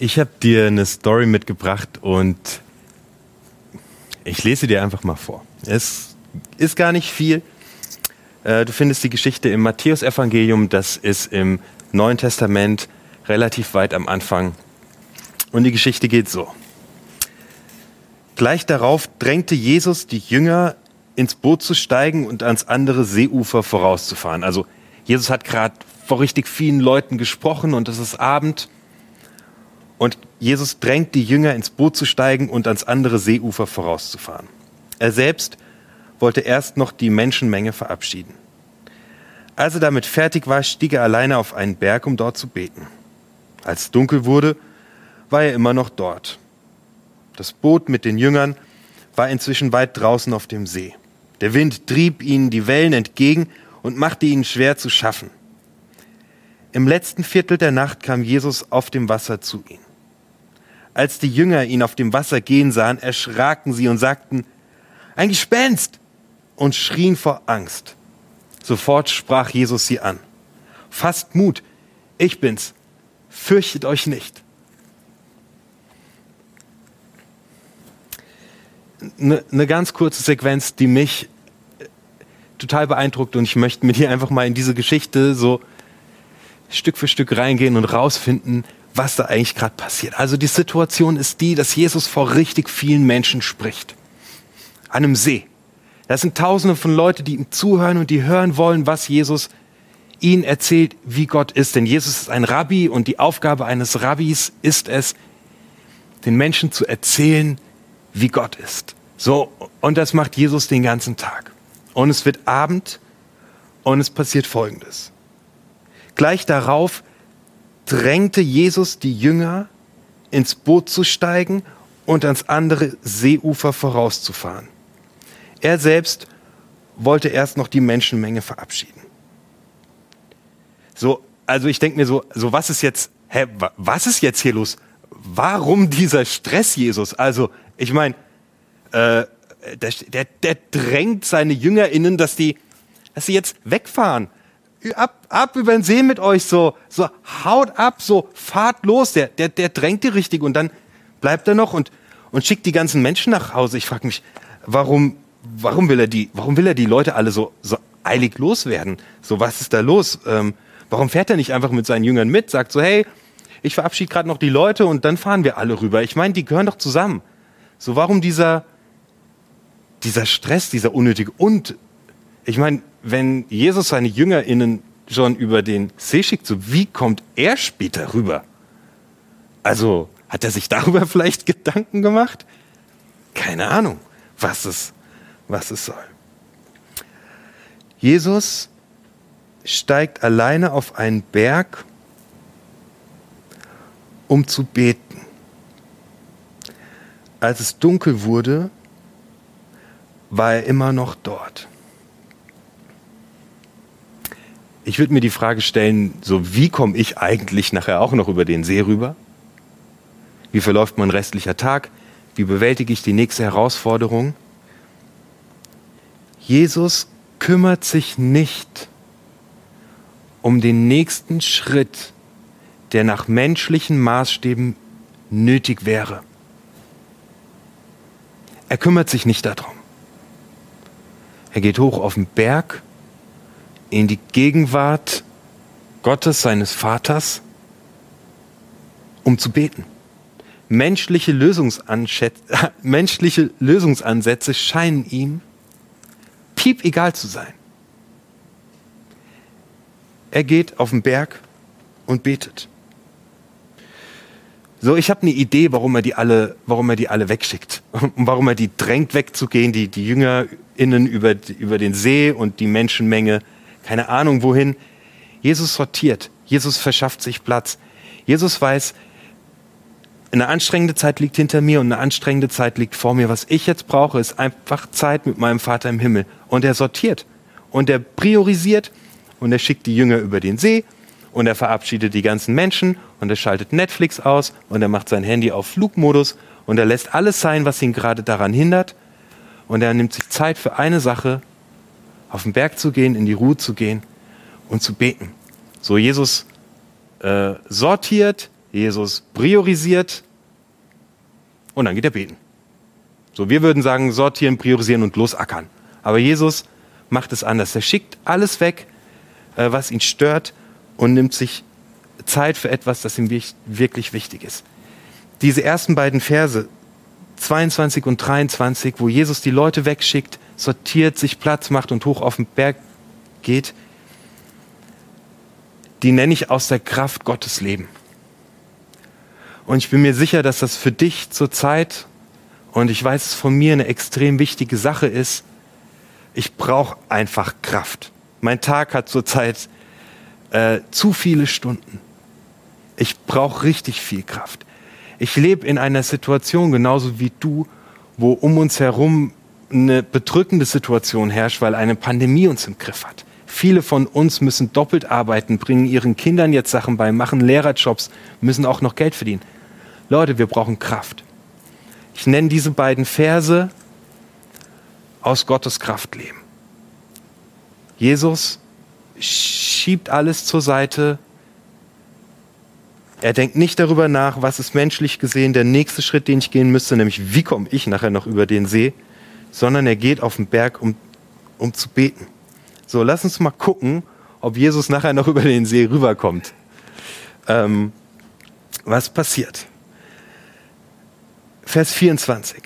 Ich habe dir eine Story mitgebracht und ich lese dir einfach mal vor. Es ist gar nicht viel. Äh, du findest die Geschichte im Matthäusevangelium, das ist im Neuen Testament relativ weit am Anfang. Und die Geschichte geht so. Gleich darauf drängte Jesus die Jünger ins Boot zu steigen und ans andere Seeufer vorauszufahren. Also Jesus hat gerade vor richtig vielen Leuten gesprochen und es ist Abend. Und Jesus drängt die Jünger ins Boot zu steigen und ans andere Seeufer vorauszufahren. Er selbst wollte erst noch die Menschenmenge verabschieden. Als er damit fertig war, stieg er alleine auf einen Berg, um dort zu beten. Als es dunkel wurde, war er immer noch dort. Das Boot mit den Jüngern war inzwischen weit draußen auf dem See. Der Wind trieb ihnen die Wellen entgegen und machte ihnen schwer zu schaffen. Im letzten Viertel der Nacht kam Jesus auf dem Wasser zu ihnen. Als die Jünger ihn auf dem Wasser gehen sahen, erschraken sie und sagten, ein Gespenst! und schrien vor Angst. Sofort sprach Jesus sie an. Fasst Mut, ich bin's, fürchtet euch nicht. Eine ne ganz kurze Sequenz, die mich äh, total beeindruckt und ich möchte mit dir einfach mal in diese Geschichte so Stück für Stück reingehen und rausfinden, was da eigentlich gerade passiert. Also die Situation ist die, dass Jesus vor richtig vielen Menschen spricht. An einem See. Das sind tausende von Leuten, die ihm zuhören und die hören wollen, was Jesus ihnen erzählt, wie Gott ist. Denn Jesus ist ein Rabbi und die Aufgabe eines Rabbis ist es, den Menschen zu erzählen, wie Gott ist. So, und das macht Jesus den ganzen Tag. Und es wird Abend und es passiert Folgendes. Gleich darauf drängte Jesus die Jünger, ins Boot zu steigen und ans andere Seeufer vorauszufahren. Er selbst wollte erst noch die Menschenmenge verabschieden. So, also ich denke mir so, so was ist jetzt, hä, was ist jetzt hier los? Warum dieser Stress, Jesus? Also, ich meine, äh, der, der, der drängt seine JüngerInnen, dass die, dass sie jetzt wegfahren ab, ab über den See mit euch, so, so haut ab, so fahrt los. Der, der, der drängt die richtig und dann bleibt er noch und, und schickt die ganzen Menschen nach Hause. Ich frage mich, warum, warum will er die, warum will er die Leute alle so, so eilig loswerden? So, was ist da los? Ähm, warum fährt er nicht einfach mit seinen Jüngern mit, sagt so, hey, ich verabschiede gerade noch die Leute und dann fahren wir alle rüber. Ich meine, die gehören doch zusammen. So, warum dieser, dieser Stress, dieser unnötige und ich meine, wenn Jesus seine JüngerInnen schon über den See schickt, so wie kommt er später rüber? Also, hat er sich darüber vielleicht Gedanken gemacht? Keine Ahnung, was es, was es soll. Jesus steigt alleine auf einen Berg, um zu beten. Als es dunkel wurde, war er immer noch dort. Ich würde mir die Frage stellen, so wie komme ich eigentlich nachher auch noch über den See rüber? Wie verläuft mein restlicher Tag? Wie bewältige ich die nächste Herausforderung? Jesus kümmert sich nicht um den nächsten Schritt, der nach menschlichen Maßstäben nötig wäre. Er kümmert sich nicht darum. Er geht hoch auf den Berg in die Gegenwart Gottes, seines Vaters, um zu beten. Menschliche, menschliche Lösungsansätze scheinen ihm piep egal zu sein. Er geht auf den Berg und betet. So, ich habe eine Idee, warum er die alle, warum er die alle wegschickt und warum er die drängt wegzugehen, die die JüngerInnen über über den See und die Menschenmenge keine Ahnung wohin. Jesus sortiert, Jesus verschafft sich Platz. Jesus weiß, eine anstrengende Zeit liegt hinter mir und eine anstrengende Zeit liegt vor mir. Was ich jetzt brauche, ist einfach Zeit mit meinem Vater im Himmel. Und er sortiert. Und er priorisiert. Und er schickt die Jünger über den See. Und er verabschiedet die ganzen Menschen. Und er schaltet Netflix aus. Und er macht sein Handy auf Flugmodus. Und er lässt alles sein, was ihn gerade daran hindert. Und er nimmt sich Zeit für eine Sache auf den Berg zu gehen, in die Ruhe zu gehen und zu beten. So Jesus äh, sortiert, Jesus priorisiert und dann geht er beten. So, wir würden sagen, sortieren, priorisieren und losackern. Aber Jesus macht es anders. Er schickt alles weg, äh, was ihn stört und nimmt sich Zeit für etwas, das ihm wirklich wichtig ist. Diese ersten beiden Verse, 22 und 23, wo Jesus die Leute wegschickt, sortiert, sich Platz macht und hoch auf den Berg geht, die nenne ich aus der Kraft Gottes Leben. Und ich bin mir sicher, dass das für dich zurzeit, und ich weiß es von mir, eine extrem wichtige Sache ist. Ich brauche einfach Kraft. Mein Tag hat zurzeit äh, zu viele Stunden. Ich brauche richtig viel Kraft. Ich lebe in einer Situation, genauso wie du, wo um uns herum eine bedrückende Situation herrscht, weil eine Pandemie uns im Griff hat. Viele von uns müssen doppelt arbeiten, bringen ihren Kindern jetzt Sachen bei, machen Lehrerjobs, müssen auch noch Geld verdienen. Leute, wir brauchen Kraft. Ich nenne diese beiden Verse aus Gottes Kraft leben. Jesus schiebt alles zur Seite. Er denkt nicht darüber nach, was ist menschlich gesehen der nächste Schritt, den ich gehen müsste, nämlich wie komme ich nachher noch über den See, sondern er geht auf den Berg, um, um zu beten. So, lass uns mal gucken, ob Jesus nachher noch über den See rüberkommt. Ähm, was passiert? Vers 24.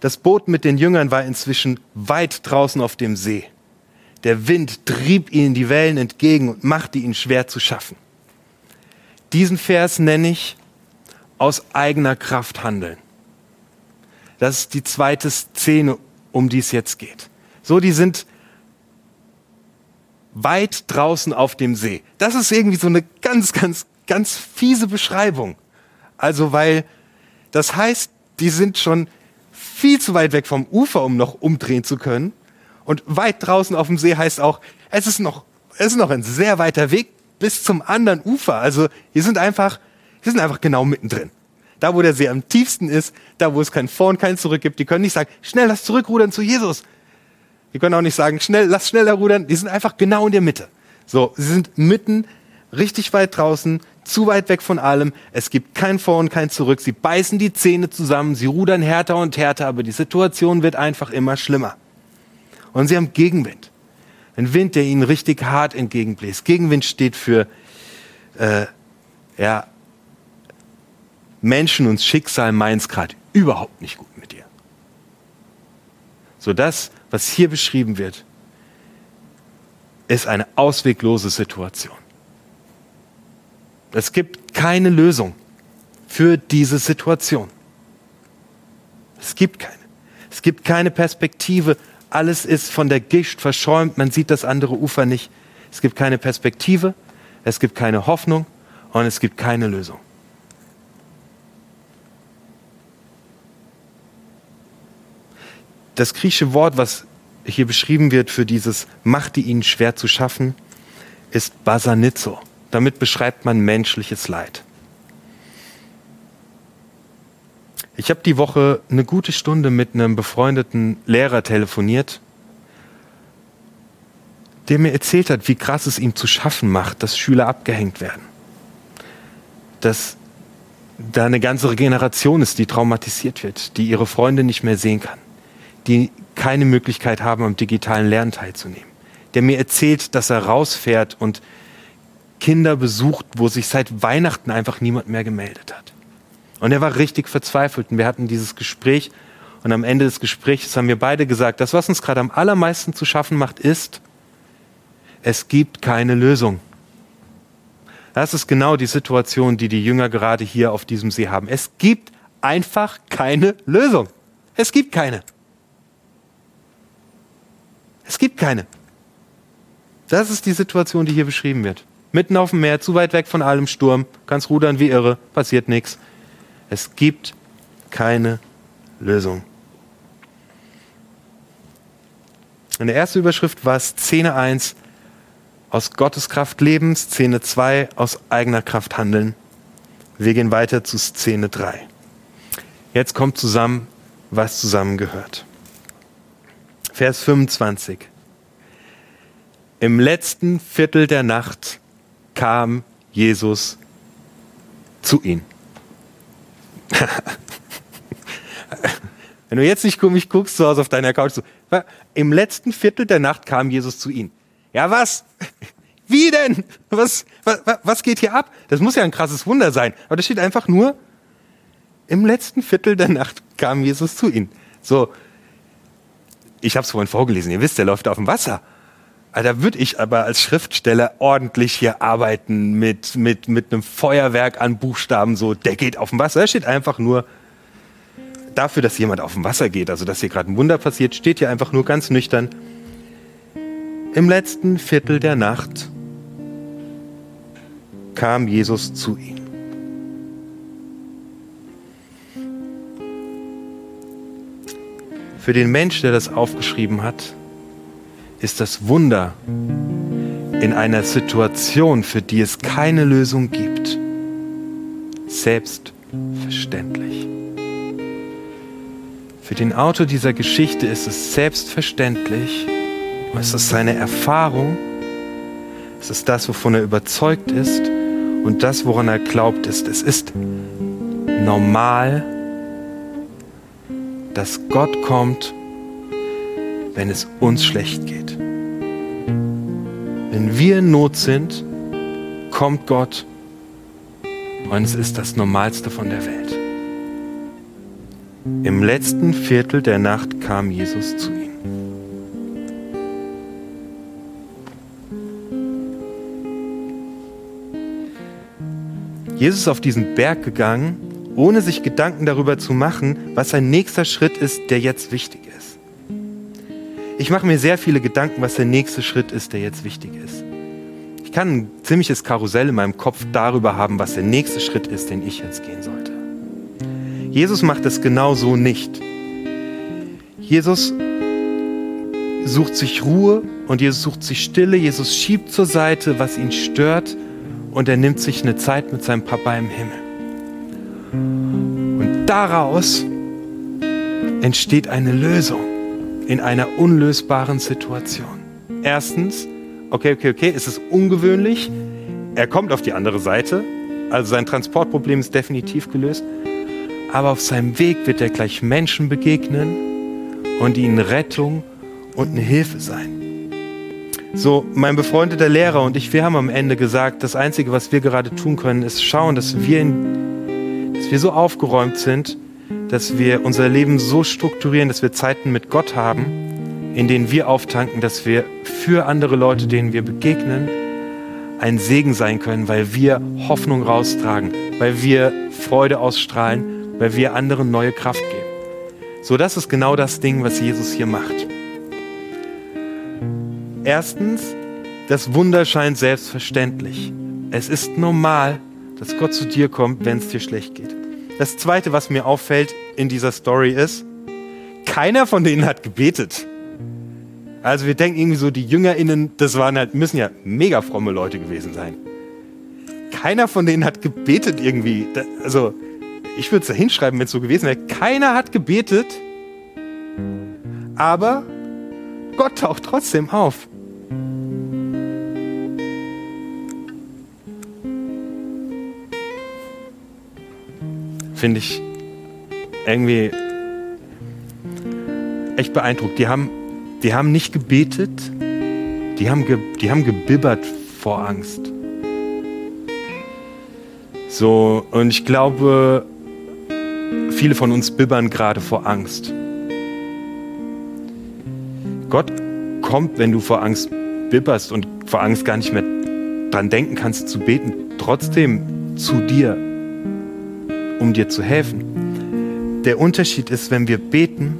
Das Boot mit den Jüngern war inzwischen weit draußen auf dem See. Der Wind trieb ihnen die Wellen entgegen und machte ihn schwer zu schaffen. Diesen Vers nenne ich aus eigener Kraft handeln. Das ist die zweite Szene, um die es jetzt geht. So, die sind weit draußen auf dem See. Das ist irgendwie so eine ganz, ganz, ganz fiese Beschreibung. Also, weil das heißt, die sind schon viel zu weit weg vom Ufer, um noch umdrehen zu können. Und weit draußen auf dem See heißt auch, es ist noch, es ist noch ein sehr weiter Weg bis zum anderen Ufer. Also hier sind einfach, hier sind einfach genau mittendrin. Da, wo der See am tiefsten ist, da, wo es kein Vor und kein Zurück gibt. Die können nicht sagen, schnell, lass zurückrudern zu Jesus. Die können auch nicht sagen, schnell, lass schneller rudern. Die sind einfach genau in der Mitte. So, sie sind mitten, richtig weit draußen, zu weit weg von allem. Es gibt kein Vor und kein Zurück. Sie beißen die Zähne zusammen, sie rudern härter und härter, aber die Situation wird einfach immer schlimmer. Und sie haben Gegenwind. Ein Wind, der ihnen richtig hart entgegenbläst. Gegenwind steht für äh, ja, Menschen und Schicksal meins gerade überhaupt nicht gut mit dir. So das, was hier beschrieben wird, ist eine ausweglose Situation. Es gibt keine Lösung für diese Situation. Es gibt keine. Es gibt keine Perspektive alles ist von der Gischt verschäumt, man sieht das andere Ufer nicht. Es gibt keine Perspektive, es gibt keine Hoffnung und es gibt keine Lösung. Das griechische Wort, was hier beschrieben wird für dieses machte ihnen schwer zu schaffen, ist Basanizo. Damit beschreibt man menschliches Leid. Ich habe die Woche eine gute Stunde mit einem befreundeten Lehrer telefoniert, der mir erzählt hat, wie krass es ihm zu schaffen macht, dass Schüler abgehängt werden. Dass da eine ganze Generation ist, die traumatisiert wird, die ihre Freunde nicht mehr sehen kann, die keine Möglichkeit haben, am digitalen Lernen teilzunehmen. Der mir erzählt, dass er rausfährt und Kinder besucht, wo sich seit Weihnachten einfach niemand mehr gemeldet hat. Und er war richtig verzweifelt. Und wir hatten dieses Gespräch. Und am Ende des Gesprächs haben wir beide gesagt, das, was uns gerade am allermeisten zu schaffen macht, ist, es gibt keine Lösung. Das ist genau die Situation, die die Jünger gerade hier auf diesem See haben. Es gibt einfach keine Lösung. Es gibt keine. Es gibt keine. Das ist die Situation, die hier beschrieben wird. Mitten auf dem Meer, zu weit weg von allem Sturm, kannst rudern wie irre, passiert nichts. Es gibt keine Lösung. In der ersten Überschrift war es Szene 1 aus Gottes Kraft leben, Szene 2 aus eigener Kraft handeln. Wir gehen weiter zu Szene 3. Jetzt kommt zusammen, was zusammengehört. Vers 25. Im letzten Viertel der Nacht kam Jesus zu ihnen. Wenn du jetzt nicht mich guckst zu Hause auf deiner Couch, so, im letzten Viertel der Nacht kam Jesus zu ihnen. Ja, was? Wie denn? Was, was, was geht hier ab? Das muss ja ein krasses Wunder sein. Aber da steht einfach nur, im letzten Viertel der Nacht kam Jesus zu ihnen. So, ich habe es vorhin vorgelesen, ihr wisst, der läuft auf dem Wasser. Da würde ich aber als Schriftsteller ordentlich hier arbeiten mit, mit, mit einem Feuerwerk an Buchstaben, so, der geht auf dem Wasser. Da steht einfach nur, dafür, dass jemand auf dem Wasser geht, also dass hier gerade ein Wunder passiert, steht hier einfach nur ganz nüchtern, im letzten Viertel der Nacht kam Jesus zu ihnen. Für den Mensch, der das aufgeschrieben hat, ist das Wunder in einer Situation, für die es keine Lösung gibt, selbstverständlich. Für den Autor dieser Geschichte ist es selbstverständlich, es ist seine Erfahrung, es ist das, wovon er überzeugt ist und das, woran er glaubt ist. Es ist normal, dass Gott kommt, wenn es uns schlecht geht. Wenn wir in Not sind, kommt Gott und es ist das Normalste von der Welt. Im letzten Viertel der Nacht kam Jesus zu ihnen. Jesus ist auf diesen Berg gegangen, ohne sich Gedanken darüber zu machen, was sein nächster Schritt ist, der jetzt wichtig ist. Ich mache mir sehr viele Gedanken, was der nächste Schritt ist, der jetzt wichtig ist. Ich kann ein ziemliches Karussell in meinem Kopf darüber haben, was der nächste Schritt ist, den ich jetzt gehen sollte. Jesus macht es genau so nicht. Jesus sucht sich Ruhe und Jesus sucht sich Stille. Jesus schiebt zur Seite, was ihn stört und er nimmt sich eine Zeit mit seinem Papa im Himmel. Und daraus entsteht eine Lösung in einer unlösbaren Situation. Erstens, okay, okay, okay, es ist ungewöhnlich. Er kommt auf die andere Seite, also sein Transportproblem ist definitiv gelöst. Aber auf seinem Weg wird er gleich Menschen begegnen und ihnen Rettung und eine Hilfe sein. So, mein befreundeter Lehrer und ich, wir haben am Ende gesagt, das Einzige, was wir gerade tun können, ist schauen, dass wir, in, dass wir so aufgeräumt sind, dass wir unser Leben so strukturieren, dass wir Zeiten mit Gott haben, in denen wir auftanken, dass wir für andere Leute, denen wir begegnen, ein Segen sein können, weil wir Hoffnung raustragen, weil wir Freude ausstrahlen, weil wir anderen neue Kraft geben. So, das ist genau das Ding, was Jesus hier macht. Erstens, das Wunder scheint selbstverständlich. Es ist normal, dass Gott zu dir kommt, wenn es dir schlecht geht. Das Zweite, was mir auffällt in dieser Story ist, keiner von denen hat gebetet. Also wir denken irgendwie so, die JüngerInnen, das waren halt, müssen ja mega fromme Leute gewesen sein. Keiner von denen hat gebetet irgendwie. Also ich würde es da hinschreiben, wenn es so gewesen wäre. Keiner hat gebetet, aber Gott taucht trotzdem auf. Finde ich irgendwie echt beeindruckt. Die haben, die haben nicht gebetet, die haben, ge, die haben gebibbert vor Angst. So, und ich glaube, viele von uns bibbern gerade vor Angst. Gott kommt, wenn du vor Angst bibberst und vor Angst gar nicht mehr dran denken kannst zu beten, trotzdem zu dir um dir zu helfen. Der Unterschied ist, wenn wir beten,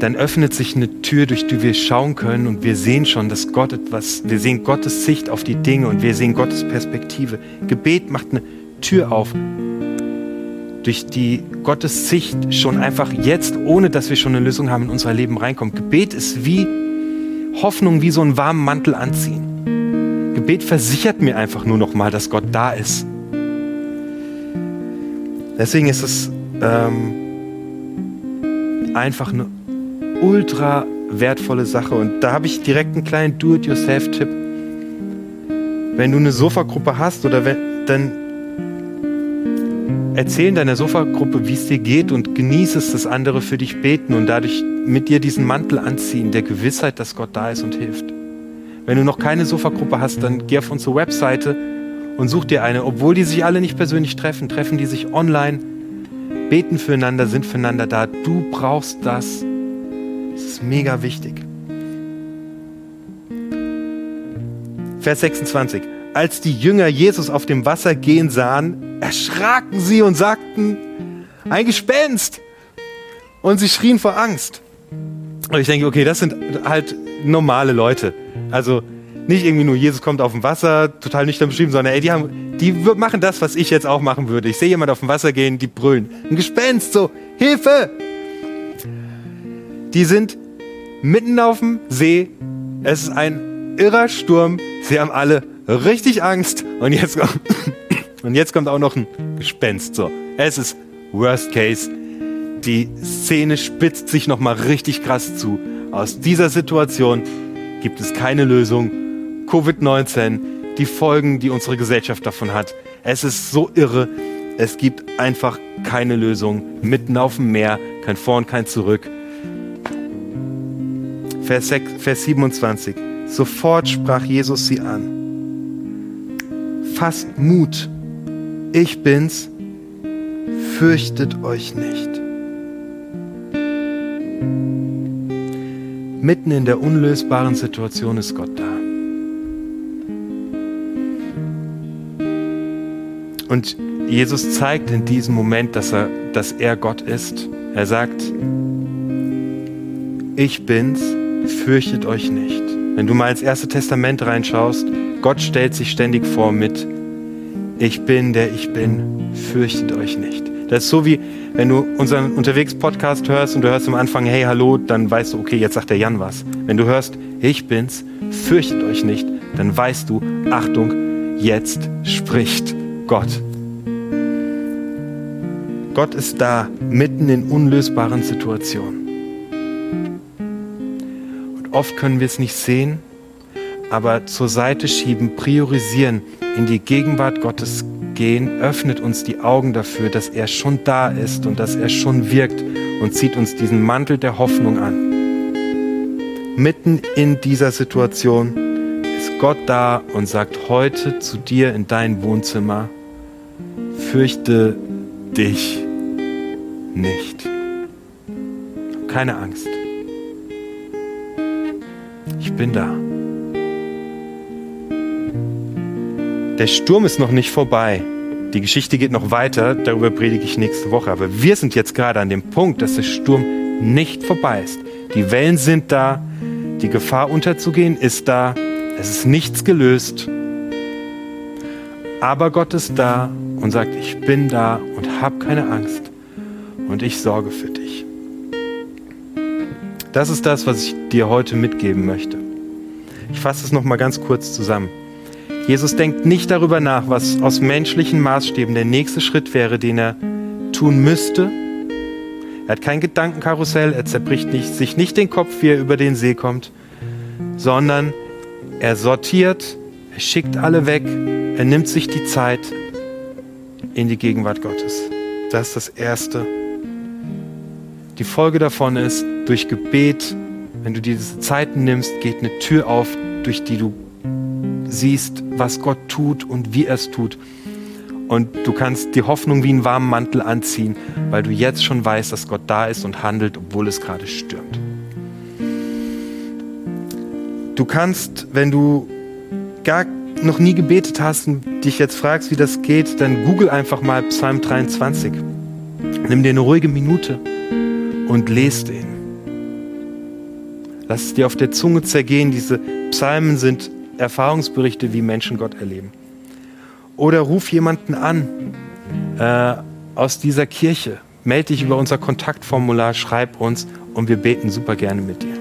dann öffnet sich eine Tür, durch die wir schauen können und wir sehen schon, dass Gott etwas, wir sehen Gottes Sicht auf die Dinge und wir sehen Gottes Perspektive. Gebet macht eine Tür auf, durch die Gottes Sicht schon einfach jetzt, ohne dass wir schon eine Lösung haben, in unser Leben reinkommt. Gebet ist wie Hoffnung, wie so einen warmen Mantel anziehen. Gebet versichert mir einfach nur noch mal, dass Gott da ist. Deswegen ist es ähm, einfach eine ultra wertvolle Sache. Und da habe ich direkt einen kleinen Do-it-yourself-Tipp. Wenn du eine Sofagruppe hast oder wenn, dann erzähl in deiner Sofagruppe, wie es dir geht und genieße es, dass andere für dich beten und dadurch mit dir diesen Mantel anziehen, der Gewissheit, dass Gott da ist und hilft. Wenn du noch keine Sofagruppe hast, dann geh auf unsere Webseite und such dir eine. Obwohl die sich alle nicht persönlich treffen, treffen die sich online, beten füreinander, sind füreinander da. Du brauchst das. Das ist mega wichtig. Vers 26. Als die Jünger Jesus auf dem Wasser gehen sahen, erschraken sie und sagten, ein Gespenst. Und sie schrien vor Angst. Und ich denke, okay, das sind halt normale Leute. Also nicht irgendwie nur Jesus kommt auf dem Wasser, total nüchtern beschrieben, sondern ey, die, haben, die machen das, was ich jetzt auch machen würde. Ich sehe jemand auf dem Wasser gehen, die brüllen. Ein Gespenst, so, Hilfe! Die sind mitten auf dem See. Es ist ein irrer Sturm. Sie haben alle richtig Angst. Und jetzt, kommt, und jetzt kommt auch noch ein Gespenst. So, es ist Worst Case. Die Szene spitzt sich nochmal richtig krass zu. Aus dieser Situation gibt es keine Lösung. Covid-19, die Folgen, die unsere Gesellschaft davon hat. Es ist so irre. Es gibt einfach keine Lösung. Mitten auf dem Meer, kein Vor und kein Zurück. Vers, 6, Vers 27. Sofort sprach Jesus sie an fasst Mut. Ich bin's. Fürchtet euch nicht. Mitten in der unlösbaren Situation ist Gott da. Und Jesus zeigt in diesem Moment, dass er, dass er Gott ist. Er sagt, ich bin's, fürchtet euch nicht. Wenn du mal ins Erste Testament reinschaust, Gott stellt sich ständig vor mit, ich bin der ich bin, fürchtet euch nicht. Das ist so wie, wenn du unseren Unterwegs-Podcast hörst und du hörst am Anfang, hey, hallo, dann weißt du, okay, jetzt sagt der Jan was. Wenn du hörst, ich bin's, fürchtet euch nicht, dann weißt du, Achtung, jetzt spricht Gott. Gott ist da, mitten in unlösbaren Situationen. Und oft können wir es nicht sehen, aber zur Seite schieben, priorisieren, in die Gegenwart Gottes gehen, öffnet uns die Augen dafür, dass er schon da ist und dass er schon wirkt und zieht uns diesen Mantel der Hoffnung an. Mitten in dieser Situation ist Gott da und sagt heute zu dir in dein Wohnzimmer, fürchte dich nicht. Keine Angst. Ich bin da. Der Sturm ist noch nicht vorbei. Die Geschichte geht noch weiter, darüber predige ich nächste Woche. Aber wir sind jetzt gerade an dem Punkt, dass der Sturm nicht vorbei ist. Die Wellen sind da, die Gefahr unterzugehen ist da, es ist nichts gelöst. Aber Gott ist da und sagt, ich bin da und hab keine Angst und ich sorge für dich. Das ist das, was ich dir heute mitgeben möchte. Ich fasse es noch mal ganz kurz zusammen. Jesus denkt nicht darüber nach, was aus menschlichen Maßstäben der nächste Schritt wäre, den er tun müsste. Er hat kein Gedankenkarussell, er zerbricht nicht, sich nicht den Kopf, wie er über den See kommt, sondern er sortiert, er schickt alle weg, er nimmt sich die Zeit in die Gegenwart Gottes. Das ist das Erste. Die Folge davon ist, durch Gebet, wenn du diese Zeiten nimmst, geht eine Tür auf, durch die du siehst, was Gott tut und wie er es tut. Und du kannst die Hoffnung wie einen warmen Mantel anziehen, weil du jetzt schon weißt, dass Gott da ist und handelt, obwohl es gerade stürmt. Du kannst, wenn du gar noch nie gebetet hast und dich jetzt fragst, wie das geht, dann google einfach mal Psalm 23. Nimm dir eine ruhige Minute und lest den. Lass es dir auf der Zunge zergehen. Diese Psalmen sind Erfahrungsberichte, wie Menschen Gott erleben. Oder ruf jemanden an äh, aus dieser Kirche. Melde dich über unser Kontaktformular, schreib uns und wir beten super gerne mit dir.